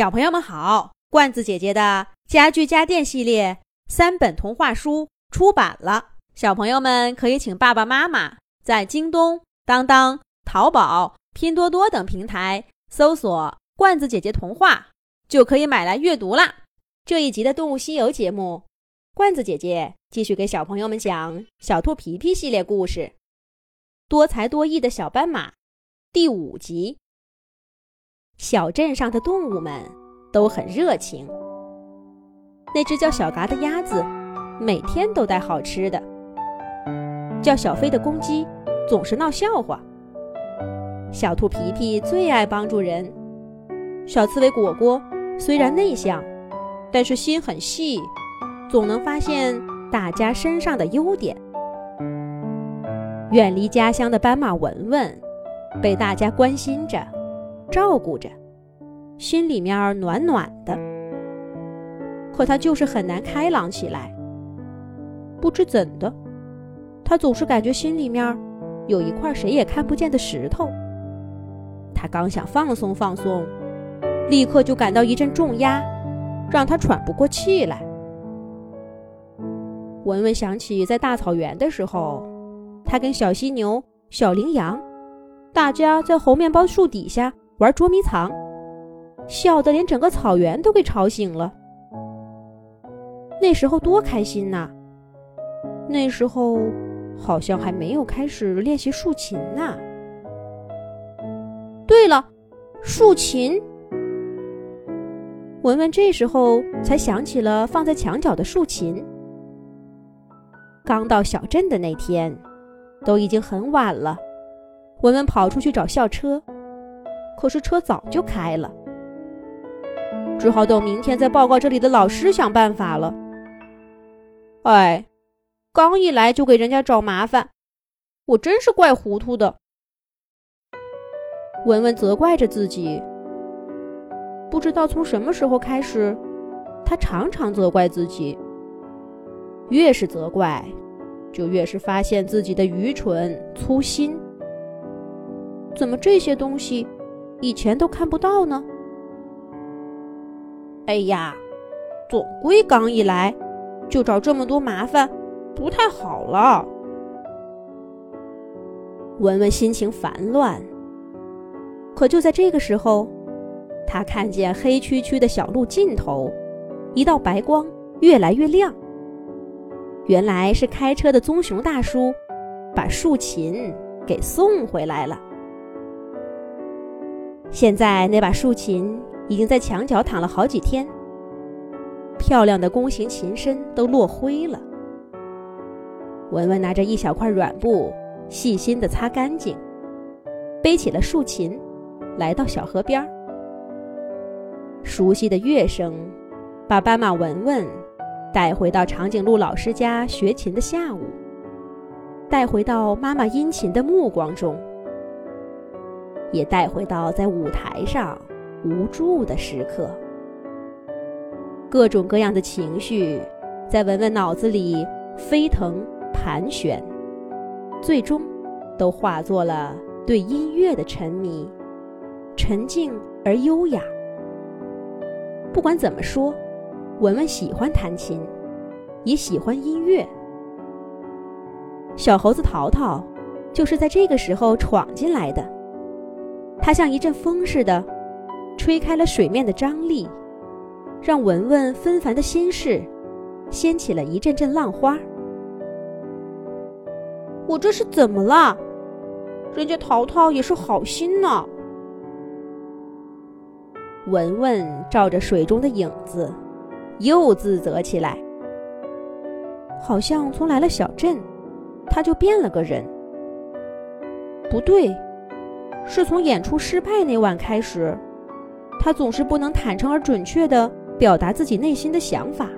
小朋友们好，罐子姐姐的家具家电系列三本童话书出版了，小朋友们可以请爸爸妈妈在京东、当当、淘宝、拼多多等平台搜索“罐子姐姐童话”，就可以买来阅读啦。这一集的《动物西游》节目，罐子姐姐继续给小朋友们讲小兔皮皮系列故事《多才多艺的小斑马》第五集。小镇上的动物们都很热情。那只叫小嘎的鸭子，每天都带好吃的；叫小飞的公鸡，总是闹笑话。小兔皮皮最爱帮助人。小刺猬果果虽然内向，但是心很细，总能发现大家身上的优点。远离家乡的斑马文文，被大家关心着。照顾着，心里面暖暖的。可他就是很难开朗起来。不知怎的，他总是感觉心里面有一块谁也看不见的石头。他刚想放松放松，立刻就感到一阵重压，让他喘不过气来。文文想起在大草原的时候，他跟小犀牛、小羚羊，大家在猴面包树底下。玩捉迷藏，笑得连整个草原都给吵醒了。那时候多开心呐！那时候好像还没有开始练习竖琴呢。对了，竖琴。文文这时候才想起了放在墙角的竖琴。刚到小镇的那天，都已经很晚了。文文跑出去找校车。可是车早就开了，只好等明天再报告这里的老师想办法了。哎，刚一来就给人家找麻烦，我真是怪糊涂的。文文责怪着自己，不知道从什么时候开始，他常常责怪自己。越是责怪，就越是发现自己的愚蠢粗心。怎么这些东西？以前都看不到呢。哎呀，总归刚一来就找这么多麻烦，不太好了。文文心情烦乱，可就在这个时候，他看见黑黢黢的小路尽头，一道白光越来越亮。原来是开车的棕熊大叔把竖琴给送回来了。现在那把竖琴已经在墙角躺了好几天，漂亮的弓形琴身都落灰了。文文拿着一小块软布，细心地擦干净，背起了竖琴，来到小河边儿。熟悉的乐声，把斑马文文带回到长颈鹿老师家学琴的下午，带回到妈妈殷勤的目光中。也带回到在舞台上无助的时刻，各种各样的情绪在文文脑子里飞腾盘旋，最终都化作了对音乐的沉迷，沉静而优雅。不管怎么说，文文喜欢弹琴，也喜欢音乐。小猴子淘淘就是在这个时候闯进来的。它像一阵风似的，吹开了水面的张力，让文文纷繁的心事掀起了一阵阵浪花。我这是怎么了？人家淘淘也是好心呢。文文照着水中的影子，又自责起来。好像从来了小镇，他就变了个人。不对。是从演出失败那晚开始，他总是不能坦诚而准确地表达自己内心的想法。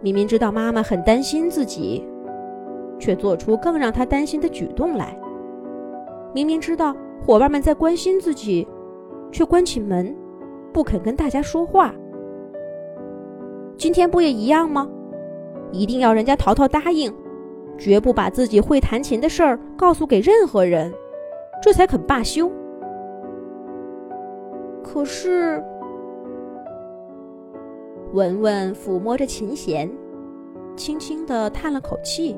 明明知道妈妈很担心自己，却做出更让他担心的举动来。明明知道伙伴们在关心自己，却关起门，不肯跟大家说话。今天不也一样吗？一定要人家淘淘答应，绝不把自己会弹琴的事儿告诉给任何人。这才肯罢休。可是文文抚摸着琴弦，轻轻的叹了口气。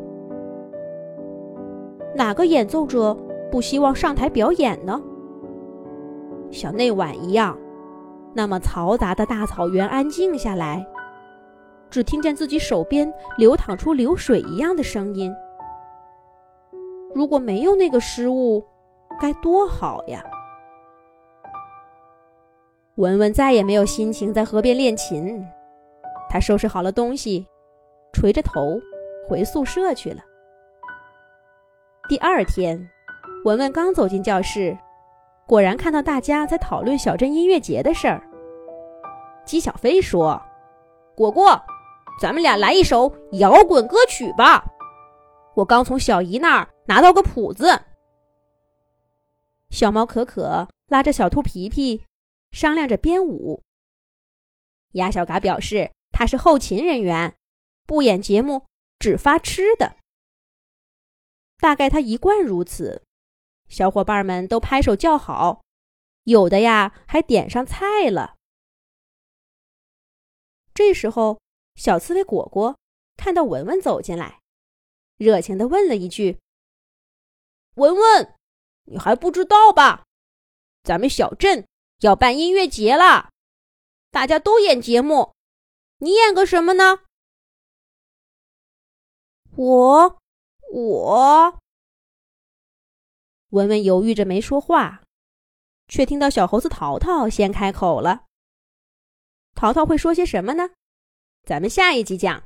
哪个演奏者不希望上台表演呢？像那晚一样，那么嘈杂的大草原安静下来，只听见自己手边流淌出流水一样的声音。如果没有那个失误，该多好呀！文文再也没有心情在河边练琴，他收拾好了东西，垂着头回宿舍去了。第二天，文文刚走进教室，果然看到大家在讨论小镇音乐节的事儿。姬小飞说：“果果，咱们俩来一首摇滚歌曲吧，我刚从小姨那儿拿到个谱子。”小猫可可拉着小兔皮皮，商量着编舞。鸭小嘎表示他是后勤人员，不演节目，只发吃的。大概他一贯如此，小伙伴们都拍手叫好，有的呀还点上菜了。这时候，小刺猬果果看到文文走进来，热情的问了一句：“文文，你还不知道吧？咱们小镇要办音乐节了，大家都演节目，你演个什么呢？”我。我，文文犹豫着没说话，却听到小猴子淘淘先开口了。淘淘会说些什么呢？咱们下一集讲。